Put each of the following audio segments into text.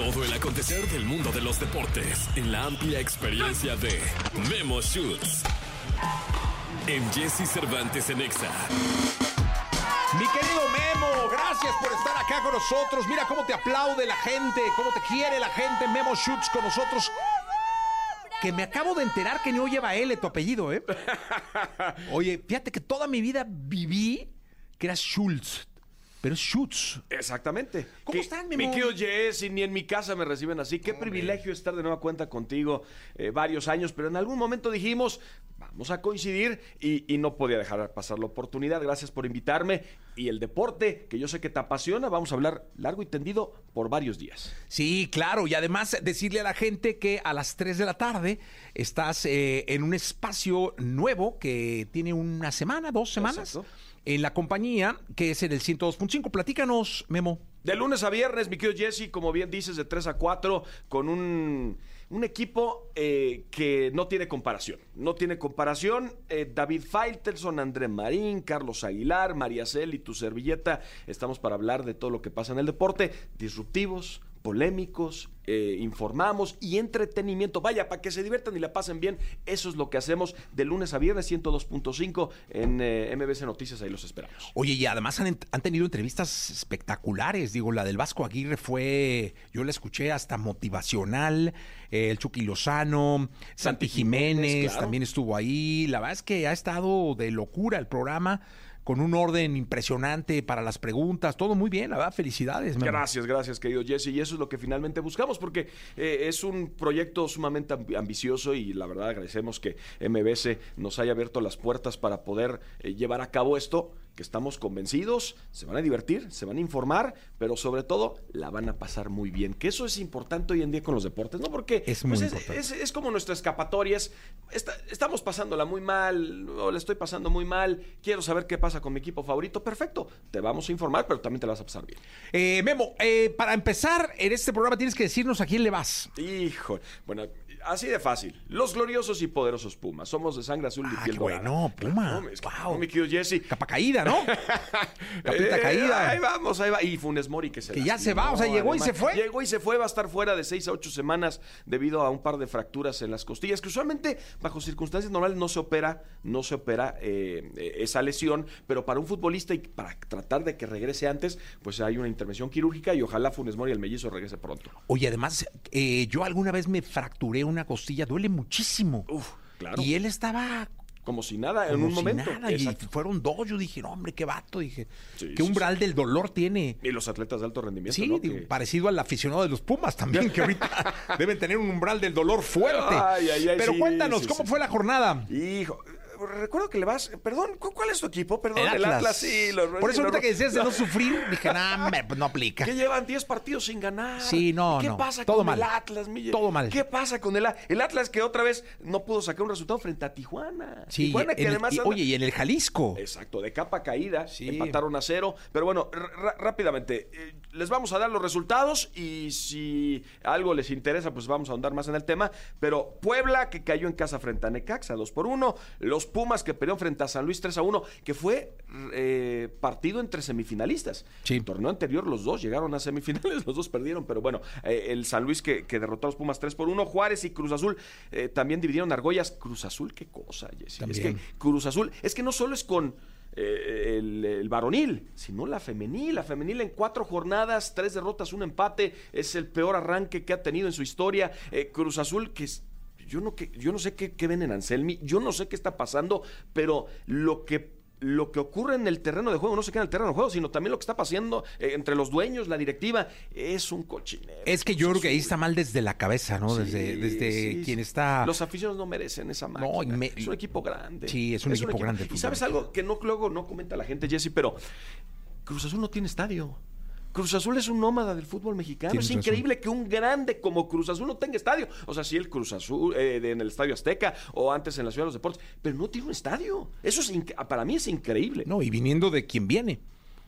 Todo el acontecer del mundo de los deportes en la amplia experiencia de Memo Shoots. En Jesse Cervantes en Exa. Mi querido Memo, gracias por estar acá con nosotros. Mira cómo te aplaude la gente, cómo te quiere la gente. Memo Shoots con nosotros. Que me acabo de enterar que no lleva L tu apellido, ¿eh? Oye, fíjate que toda mi vida viví que era Schultz, pero es Schutz. Exactamente. ¿Cómo están, Memo? Mi querido Jesse, ni en mi casa me reciben así. Qué privilegio estar de nueva cuenta contigo eh, varios años, pero en algún momento dijimos, vamos a coincidir y, y no podía dejar pasar la oportunidad. Gracias por invitarme. Y el deporte, que yo sé que te apasiona, vamos a hablar largo y tendido por varios días. Sí, claro, y además decirle a la gente que a las 3 de la tarde estás eh, en un espacio nuevo que tiene una semana, dos semanas, Exacto. En la compañía, que es en el 102.5. Platícanos, Memo. De lunes a viernes, mi querido Jesse, como bien dices, de 3 a 4, con un, un equipo eh, que no tiene comparación. No tiene comparación. Eh, David Faitelson, André Marín, Carlos Aguilar, María Cel y tu servilleta. Estamos para hablar de todo lo que pasa en el deporte. Disruptivos, polémicos, eh, informamos y entretenimiento. Vaya, para que se diviertan y la pasen bien. Eso es lo que hacemos de lunes a viernes, 102.5 en eh, MBC Noticias. Ahí los esperamos. Oye, y además han, han tenido entrevistas espectaculares. Digo, la del Vasco Aguirre fue, yo la escuché hasta motivacional. eh, el Chucky Lozano, Santi Jiménez, Jiménez, claro. también estuvo ahí. La verdad es que ha estado de locura el programa, con un orden impresionante para las preguntas. Todo muy bien, verdad, felicidades. Gracias, gracias, querido Jesse. Y eso es lo que finalmente buscamos, porque eh, es un proyecto sumamente amb- ambicioso y la verdad agradecemos que MBS nos haya abierto las puertas para poder eh, llevar a cabo esto, que estamos convencidos, se van a divertir, se van a informar, pero sobre todo la van a pasar muy bien. Que eso es importante hoy en día con los deportes, ¿no? Porque Es muy pues, es, es como nuestra escapatoria, es, esta- estamos pasándola muy mal, o la estoy pasando muy mal, quiero saber qué pasa con mi equipo favorito, perfecto, te vamos a informar, pero también te la vas a pasar bien. Eh, Memo, eh, para empezar en este programa tienes que decirnos a quién le vas. Hijo, bueno, así de fácil. Los gloriosos y poderosos Pumas. Somos de sangre azul y Ah, piel qué dorada. bueno, Puma. No, es que- Wow. no, mi querido Jesse. Capa caída, ¿no? Capita Eh, caída. Ahí vamos, ahí va. Y Funes Mori que se Que ya lastimó, se va, o sea, llegó y se fue. Llegó y se fue, va a estar fuera de seis a ocho semanas debido a un par de fracturas en las costillas, que usualmente bajo circunstancias normales no se opera, no se opera eh, eh, esa lesión, pero para un futbolista y para tratar de que regrese antes, pues hay una intervención quirúrgica y ojalá Funes Mori el mellizo regrese pronto. Oye, además, eh, yo alguna vez me fracturé una costilla, duele muchísimo. Uf, claro. Y él estaba Como si nada, en como un si momento. nada, y fueron dos. Yo dije, no, hombre, qué vato. Dije, Sí, qué sí, umbral del dolor tiene. Y los atletas de alto rendimiento, Sí, ¿no? digo, Que- parecido al aficionado de los Pumas también, que ahorita deben tener un umbral del dolor fuerte. Ay, ay, ay, Pero cuéntanos, ¿cómo fue la jornada? Hijo, recuerdo que le vas. Perdón, ¿cu- ¿cuál es tu equipo? Perdón, El el Atlas. Atlas, sí. Los, Por eso ahorita los- que decías de no sufrir, dije, nah, pues no aplica. Que llevan 10 partidos sin ganar. Sí, no, ¿Qué no. pasa Todo con mal. el Atlas, Mille? Todo mal. ¿Qué pasa con el Atlas? El Atlas que otra vez no pudo sacar un resultado frente a Tijuana. Sí, Tijuana que el- además. y- oye, y en el Jalisco. Exacto, de capa caída, Sí. empataron a cero. Pero bueno, rápidamente, eh, les vamos a dar los resultados y si algo les interesa, pues vamos a ahondar más en el tema. Pero Puebla, que cayó en casa frente a Necaxa, 2 por 1. Los Pumas, que perdieron frente a San Luis 3 a 1, que fue eh, partido entre semifinalistas. Sí. El torneo anterior, los dos llegaron a semifinales, los dos perdieron, pero bueno, eh, el San Luis que, que derrotó a los Pumas 3 por 1. Juárez y Cruz Azul eh, también dividieron argollas. Cruz Azul, qué cosa, Jessy. Es que Cruz Azul, es que no solo es con eh, el, el varonil, sino la femenil. La femenil en cuatro jornadas, tres derrotas, un empate, es el peor arranque que ha tenido en su historia. Eh, Cruz Azul, que es- yo no, que, yo no sé qué, qué ven en Anselmi, yo no sé qué está pasando, pero lo que lo que ocurre en el terreno de juego no se queda en el terreno de juego, sino también lo que está pasando eh, entre los dueños, la directiva, es un cochinero. Es que yo creo que ahí está mal desde la cabeza, ¿no? Sí, desde desde sí, quien está... Los aficionados no merecen esa máquina. No, y me- Es un equipo grande. Sí, es un equipo grande el Y fútbol sabes algo que no, luego no comenta la gente, Jesse, pero Cruz Azul no tiene estadio. Cruz Azul es un nómada del fútbol mexicano. Tienes es razón. increíble que un grande como Cruz Azul no tenga estadio. O sea, sí el Cruz Azul eh, en el Estadio Azteca o antes en la Ciudad de los Deportes, pero no tiene un estadio. Eso es para mí es increíble. No, y viniendo de quien viene.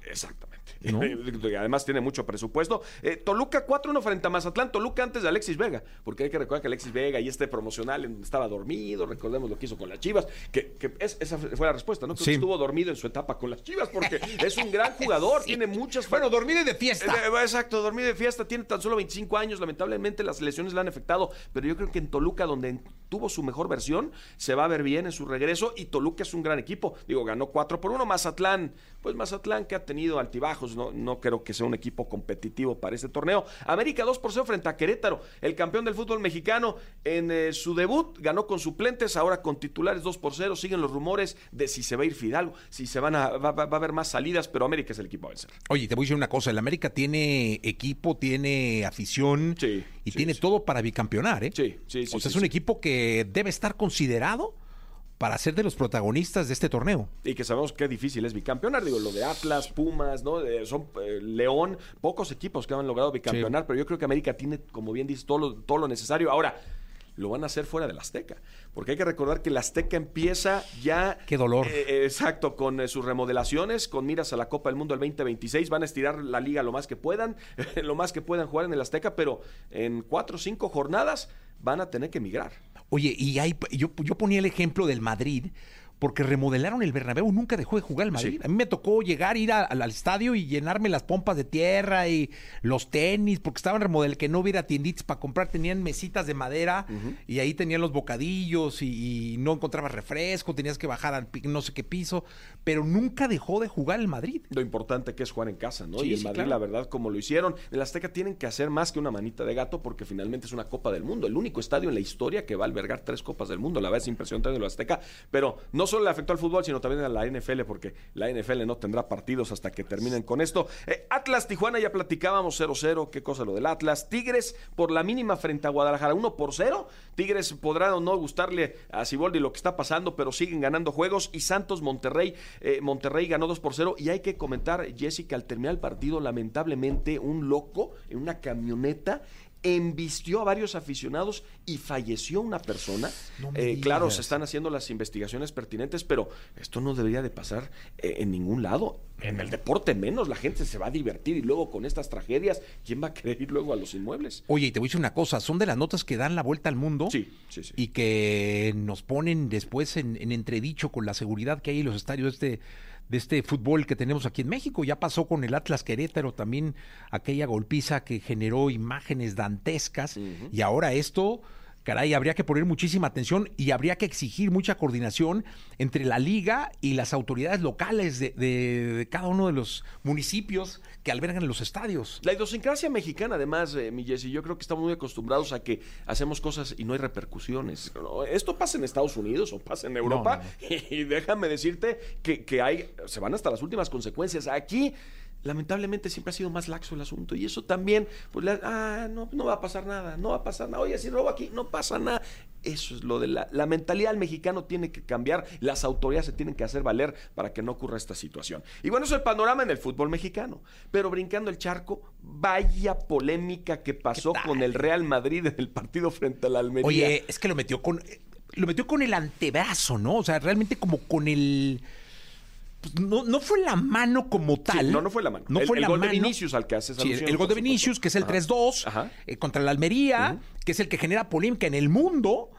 Exactamente. ¿No? Además tiene mucho presupuesto. Eh, Toluca 4-1 frente a Mazatlán. Toluca antes de Alexis Vega. Porque hay que recordar que Alexis Vega y este promocional estaba dormido. Recordemos lo que hizo con las Chivas. Que, que es- esa fue la respuesta, ¿no? Creo Sí. que estuvo dormido en su etapa con las Chivas porque es un gran jugador. Tiene muchas... Bueno, dormir y de fiesta. Eh, eh, Exacto, dormir de fiesta, tiene tan solo 25 años, lamentablemente las lesiones le han afectado, pero yo creo que en Toluca, donde tuvo su mejor versión, se va a ver bien en su regreso y Toluca es un gran equipo, digo, ganó 4 por 1, Mazatlán, pues Mazatlán que ha tenido altibajos, no, no creo que sea un equipo competitivo para este torneo. América 2 por 0 frente a Querétaro, el campeón del fútbol mexicano. En eh, su debut, ganó con suplentes, ahora con titulares 2 por 0, siguen los rumores de si se va a ir Fidalgo, si se van a, va, va- va a haber más salidas, pero América es el equipo a vencer. Oye, te voy a decir una cosa, el América tiene equipo, tiene afición. Sí, y sí, tiene sí. todo para bicampeonar, ¿eh? Sí, sí, sí, O sea, es un equipo que debe estar considerado para ser de los protagonistas de este torneo. Y que sabemos qué difícil es bicampeonar. Digo, lo de Atlas, Pumas, ¿no? Eh, son eh, León, pocos equipos que han logrado bicampeonar, pero yo creo que América tiene, como bien dices, todo lo, todo lo necesario. Ahora, lo van a hacer fuera del Azteca. Porque hay que recordar que el Azteca empieza ya. Qué dolor. eh, eh, exacto, con eh, sus remodelaciones, con miras a la Copa del Mundo el 2026. Van a estirar la liga lo más que puedan, lo más que puedan jugar en el Azteca, pero en cuatro o cinco jornadas van a tener que emigrar. Oye, y hay, yo, yo ponía el ejemplo del Madrid, porque remodelaron el Bernabéu, nunca dejó de jugar el Madrid. Sí. A mí me tocó llegar, ir a- al, al estadio y llenarme las pompas de tierra y los tenis, porque estaban remodelados, que no hubiera tienditas para comprar, tenían mesitas de madera y ahí tenían los bocadillos y, y no encontrabas refresco, tenías que bajar al no sé qué piso, pero nunca dejó de jugar el Madrid. lo importante que es jugar en casa, ¿no? Sí, y el sí, Madrid, claro. la verdad, como lo hicieron, en el Azteca tienen que hacer más que una manita de gato porque finalmente es una Copa del Mundo, el único estadio en la historia que va a albergar tres Copas del Mundo. La verdad es impresionante de lo Azteca, pero no solo le afectó al fútbol, sino también a la NFL porque la NFL no tendrá partidos hasta que terminen con esto. Eh, Atlas Tijuana ya platicábamos 0-0, qué cosa lo del Atlas. Tigres por la mínima frente a Guadalajara 1 por 0. Tigres podrá o no gustarle a Siboldi lo que está pasando, pero siguen ganando juegos y Santos Monterrey eh, Monterrey ganó 2 por 0 y hay que comentar, Jessica, al terminar el partido, lamentablemente, un loco en una camioneta embistió a varios aficionados y falleció una persona. No Eh, claro, se están haciendo las investigaciones pertinentes, pero esto no debería de pasar eh, en ningún lado. En el deporte menos, la gente se va a divertir y luego con estas tragedias, ¿quién va a querer ir luego a los inmuebles? Oye, y te voy a decir una cosa, son de las notas que dan la vuelta al mundo. Sí, sí, sí. Y que nos ponen después en, en entredicho con la seguridad que hay en los estadios de este, de este fútbol que tenemos aquí en México. Ya pasó con el Atlas Querétaro también aquella golpiza que generó imágenes dantescas. Y ahora esto, caray, habría que poner muchísima atención y habría que exigir mucha coordinación entre la liga y las autoridades locales de, de- de cada uno de los municipios que albergan los estadios. La idiosincrasia mexicana, además, eh, mi Jessy, yo creo que estamos muy acostumbrados a que hacemos cosas y no hay repercusiones. ¿no? Esto pasa en Estados Unidos o pasa en Europa y déjame decirte que, que hay, se van hasta las últimas consecuencias. Aquí, lamentablemente, siempre ha sido más laxo el asunto y eso también, pues, ah, no, no va a pasar nada, no va a pasar nada. Oye, si robo aquí, no pasa nada. Eso es lo de la, la mentalidad del mexicano tiene que cambiar, las autoridades se tienen que hacer valer para que no ocurra esta situación. Y bueno, eso es el panorama en el fútbol mexicano. Pero brincando el charco, vaya polémica que pasó con el Real Madrid en el partido frente al Almería. Oye, es que lo metió con lo metió con el antebrazo, ¿no? O sea, realmente como con el pues, no, no fue la mano como Sí, tal. no, no fue la mano. No el, fue el la gol de. Vinicius al que haces Sí, alusión, el gol de. Vinicius, que es el Ajá. 3-2, Ajá. eh, contra el Almería, que es el que genera polémica en el mundo.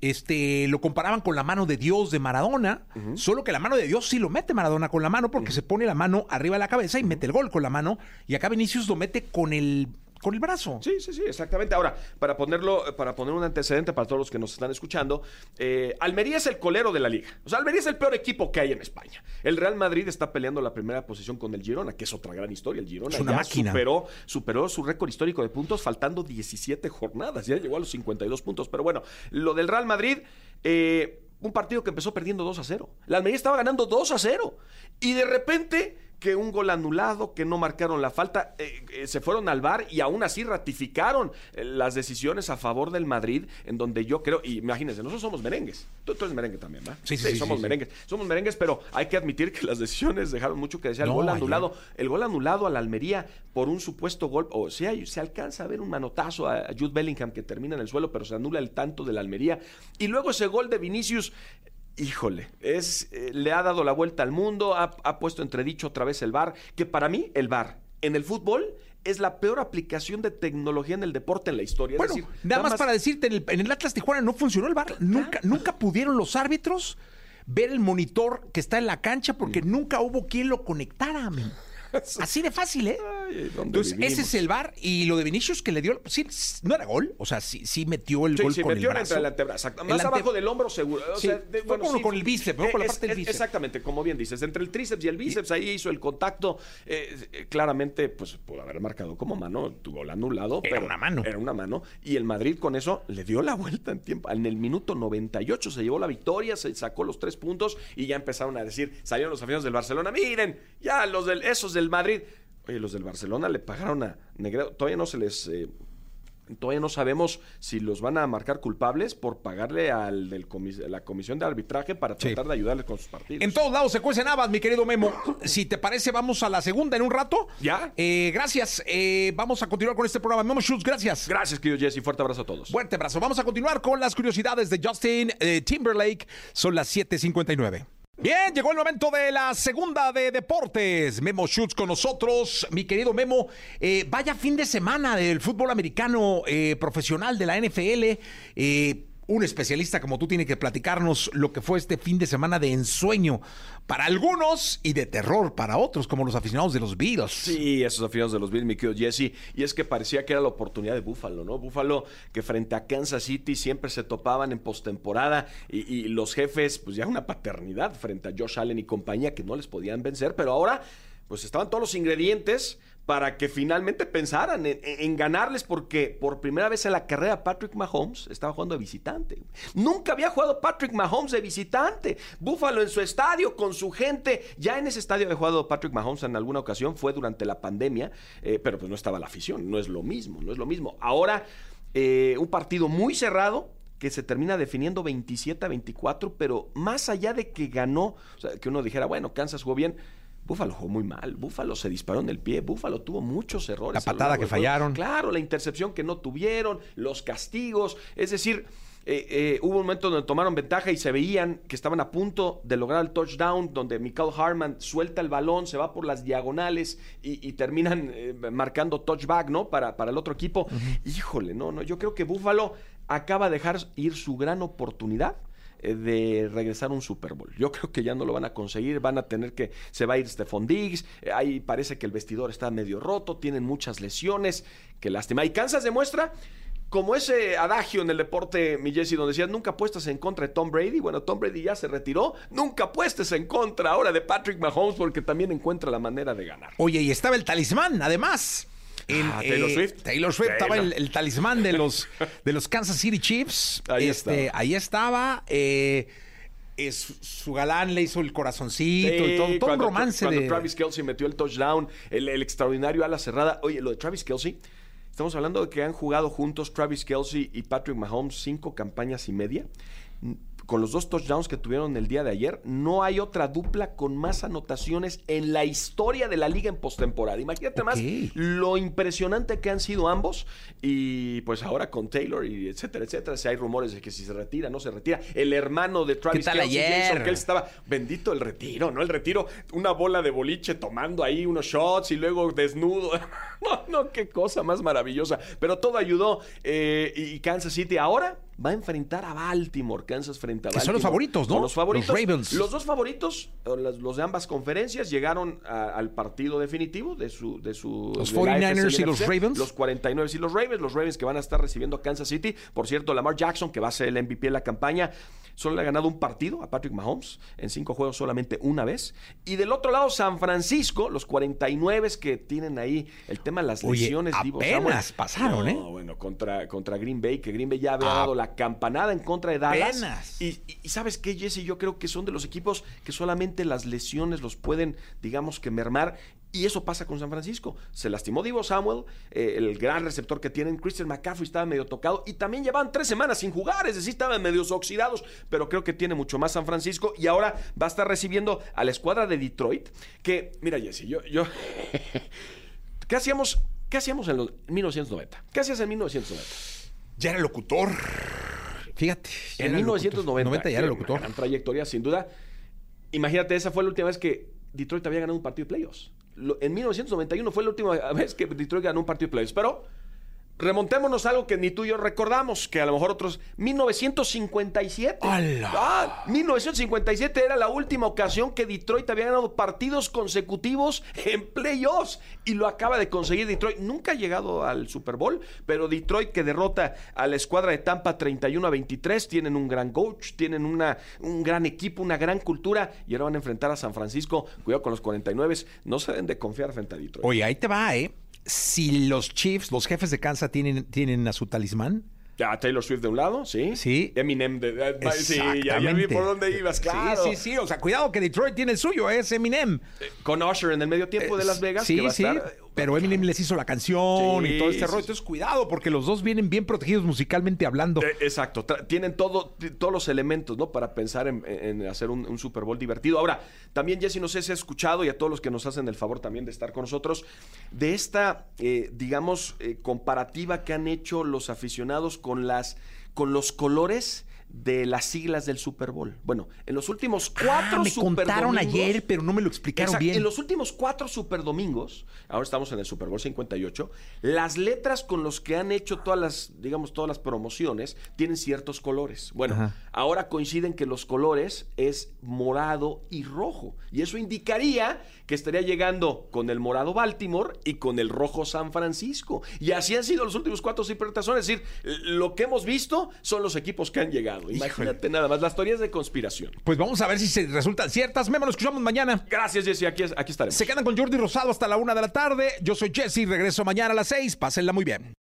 Este, lo comparaban con la mano de Dios de Maradona, solo que la mano de Dios sí lo mete Maradona con la mano porque se pone la mano arriba de la cabeza y mete el gol con la mano y acá Vinicius lo mete con el con el brazo. Sí, sí, sí, exactamente. Ahora, para ponerlo, para poner un antecedente para todos los que nos están escuchando, eh, Almería es el colero de la liga. O sea, Almería es el peor equipo que hay en España. El Real Madrid está peleando la primera posición con el Girona, que es otra gran historia. El Girona Es una ya máquina. superó, superó su récord histórico de puntos faltando 17 jornadas. Ya llegó a los 52 puntos. Pero bueno, lo del Real Madrid, eh, un partido que empezó perdiendo 2 a 0. La Almería estaba ganando 2 a 0. Y de repente que un gol anulado, que no marcaron la falta, eh, eh, se fueron al bar y aún así ratificaron eh, las decisiones a favor del Madrid, en donde yo creo, y imagínense, nosotros somos merengues, tú, tú eres merengue también, ¿va? Sí, sí, sí, somos sí, merengues, somos merengues, pero hay que admitir que las decisiones dejaron mucho que decir. El gol ayer. anulado, el gol anulado a la Almería por un supuesto gol, o sea, se alcanza a ver un manotazo a a Jude Bellingham que termina en el suelo, pero se anula el tanto de la Almería, y luego ese gol de Vinicius híjole, es, eh, le ha dado la vuelta al mundo, ha, ha puesto entredicho otra vez el VAR, que para mí el VAR en el fútbol es la peor aplicación de tecnología en el deporte en la historia. Es Bueno, decir, nada más para decirte, en el, en el Atlas Tijuana no funcionó el bar. Nunca, nunca pudieron los árbitros ver el monitor que está en la cancha porque nunca hubo quien lo conectara. men. Así de fácil, ¿eh? Ay, ¿dónde Entonces, ese es el bar y lo de Vinicius que le dio, sí, no era gol, o sea, sí, sí metió el Sí, gol sí, con metió el brazo. entre el antebrazo. exacto. El Más ante- abajo del hombro seguro. O sea, de- fue como con el bíceps, ¿no? Con la parte del bíceps. Exactamente, como bien dices. Entre el tríceps y el bíceps, ahí hizo el contacto. eh, eh, claramente, pues pudo haber marcado como mano, tu gol anulado. Era pero una mano. Era una mano. Y el Madrid con eso le dio la vuelta en tiempo. En el minuto 98 se llevó la victoria, se sacó los tres puntos y ya empezaron a decir, salieron los aficionados del Barcelona, miren, ya los del, esos del Madrid. Oye, los del Barcelona le pagaron a Negredo. Todavía no se les... eh, Todavía no sabemos si los van a marcar culpables por pagarle al del comis- la comisión de arbitraje para Sí. tratar de ayudarles con sus partidos. En todos lados se cuecen habas, mi querido Memo. Si te parece, vamos a la segunda en un rato. ¿Ya? Eh, gracias. Eh, vamos a continuar con este programa. Memo Schultz, gracias. Gracias, querido Jesse. Fuerte abrazo a todos. Fuerte abrazo. Vamos a continuar con las curiosidades de Justin eh, Timberlake. Son las 7:59. Bien, llegó el momento de la segunda de deportes. Memo Schutz con nosotros. Mi querido Memo, eh, vaya fin de semana del fútbol americano eh, profesional de la NFL. Eh, un especialista como tú tiene que platicarnos lo que fue este fin de semana de ensueño para algunos y de terror para otros, como los aficionados de los Beatles. Sí, esos aficionados de los Bills, mi querido Jesse. Y es que parecía que era la oportunidad de Búfalo, ¿no? Búfalo que frente a Kansas City siempre se topaban en postemporada y, y los jefes, pues ya una paternidad frente a Josh Allen y compañía que no les podían vencer, pero ahora, pues estaban todos los ingredientes para que finalmente pensaran en, ganarles porque por primera vez en la carrera Patrick Mahomes estaba jugando de visitante. Nunca había jugado Patrick Mahomes de visitante. Búfalo en su estadio con su gente. Ya en ese estadio había jugado Patrick Mahomes en alguna ocasión, fue durante la pandemia, eh, pero pues no estaba la afición, no es lo mismo, no es lo mismo. Ahora, eh, un partido muy cerrado, que se termina definiendo 27 a 24, pero más allá de que ganó, o sea, que uno dijera, bueno, Kansas jugó bien, Búfalo jugó muy mal, Búfalo se disparó en el pie, Búfalo tuvo muchos errores. La patada que fallaron. Claro, la intercepción que no tuvieron, los castigos, es decir, eh, eh, hubo un momento donde tomaron ventaja y se veían que estaban a punto de lograr el touchdown, donde Michael Harman suelta el balón, se va por las diagonales y, y terminan eh, marcando touchback, ¿no? Para, para el otro equipo. Híjole, no, no, yo creo que Búfalo acaba de dejar ir su gran oportunidad de regresar a un Super Bowl. Yo creo que ya no lo van a conseguir, van a tener que, se va a ir Stephon Diggs, eh, ahí parece que el vestidor está medio roto, tienen muchas lesiones, qué lástima. Y Kansas demuestra como ese adagio en el deporte, mi Jesse, donde decías, nunca apuestas en contra de Tom Brady. Bueno, Tom Brady ya se retiró. Nunca apuestes en contra ahora de Patrick Mahomes porque también encuentra la manera de ganar. Oye, y estaba el talismán, además. Ah, Taylor eh, Swift. Taylor Swift estaba el, el talismán de los, de los Kansas City Chiefs. Ahí Este, estaba. Ahí estaba. eh, es- su galán le hizo el corazoncito y todo, todo un romance cuando de. Travis Kelsey metió el touchdown, el, el extraordinario ala cerrada. Oye, lo de Travis Kelsey, estamos hablando de que han jugado juntos Travis Kelsey y Patrick Mahomes cinco campañas y media. Con los dos touchdowns que tuvieron el día de ayer, no hay otra dupla con más anotaciones en la historia de la liga en postemporada. Imagínate más lo impresionante que han sido ambos. Y pues ahora con Taylor y etcétera, etcétera. Si hay rumores de que si se retira, no se retira. El hermano de Travis tal ayer? Jason Kelce, estaba bendito el retiro, ¿no? El retiro, una bola de boliche tomando ahí unos shots y luego desnudo. No, no, qué cosa más maravillosa. Pero todo ayudó. eh, y Kansas City ahora va a enfrentar a Baltimore. Kansas frente a Que Baltimore. son los favoritos, ¿no? Son los favoritos. Los Ravens. Los dos favoritos, los de ambas conferencias, llegaron a- al partido definitivo de su. De su Los de la 49ers AFC y los. Ravens. Los 49 y los Ravens. Los Ravens que van a estar recibiendo a Kansas City. Por cierto, Lamar Jackson, que va a ser el MVP de la campaña. Solo le ha ganado un partido a Patrick Mahomes. En cinco juegos solamente una vez. Y del otro lado, San Francisco, los 49 que tienen ahí el tema de las Oye, lesiones. Divo apenas Samuel. pasaron, ¿eh? No, bueno, contra, contra Green Bay, que Green Bay ya había dado la campanada en contra de Dallas. Y, y- y ¿sabes qué, Jesse? Yo creo que son de los equipos que solamente las lesiones los pueden, digamos que mermar. Y eso pasa con San Francisco. Se lastimó Divo Samuel, eh, el gran receptor que tienen. Christian McCaffrey estaba medio tocado y también llevaban tres semanas sin jugar, es decir, estaban medios oxidados. Pero creo que tiene mucho más San Francisco y ahora va a estar recibiendo a la escuadra de Detroit. Que, mira, Jesse, yo. yo ¿Qué hacíamos, qué hacíamos en los 1990? ¿Qué hacías en 1990? Ya era locutor. Fíjate. En era locutor. 1990. 90 ya era Una locutor. gran trayectoria, sin duda. Imagínate, esa fue la última vez que Detroit había ganado un partido de playoffs. En 1991 fue la última vez que Detroit ganó un partido de playoffs. Pero remontémonos a algo que ni tú y yo recordamos, que a lo mejor otros... 1957. ¡Hala! Ah, 1957 era la última ocasión que Detroit había ganado partidos consecutivos en playoffs y lo acaba de conseguir Detroit. Nunca ha llegado al Super Bowl, pero Detroit que derrota a la escuadra de Tampa 31 a 23, tienen un gran coach, tienen una, un gran equipo, una gran cultura y ahora van a enfrentar a San Francisco. Cuidado con los 49, no se deben de confiar frente a Detroit. Oye, ahí te va, ¿eh? Si los Chiefs, los jefes de Kansas, tienen, tienen a su talismán. Ya, Taylor Swift de un lado, sí. Sí. Eminem de, de- sí, ya, ya vi por dónde ibas, claro. Sí, sí, sí. O sea, cuidado que Detroit tiene el suyo, es Eminem. Con Usher en el medio tiempo de Las Vegas. Sí, que va a sí. estar- Pero Eminem les hizo la canción Sí, y todo este sí, rollo. sí. Entonces, cuidado, porque los dos vienen bien protegidos musicalmente hablando. Eh, exacto, Tra- tienen todo, todos los elementos, ¿no? Para pensar en, en hacer un, un Super Bowl divertido. Ahora, también, Jesse, no sé si has escuchado y a todos los que nos hacen el favor también de estar con nosotros, de esta, eh, digamos, eh, comparativa que han hecho los aficionados con las, con los colores de las siglas del Super Bowl. Bueno, en los últimos cuatro Ah, me Super contaron Domingos- ayer, pero no me lo explicaron bien. En los últimos cuatro Super Domingos, ahora estamos en el Super Bowl 58, las letras con los que han hecho todas las, digamos, todas las promociones tienen ciertos colores. Bueno, Ajá. ahora coinciden que los colores es morado y rojo. Y eso indicaría que estaría llegando con el morado Baltimore y con el rojo San Francisco. Y así han sido los últimos cuatro supertazones. Es decir, lo que hemos visto son los equipos que han llegado. Imagínate nada más, las teorías de conspiración. Pues vamos a ver si se resultan ciertas. Memo, nos escuchamos mañana. Gracias, Jesse. Aquí, aquí estaremos. Se quedan con Jordi Rosado hasta la una de la tarde. Yo soy Jesse, regreso mañana a las seis. Pásenla muy bien.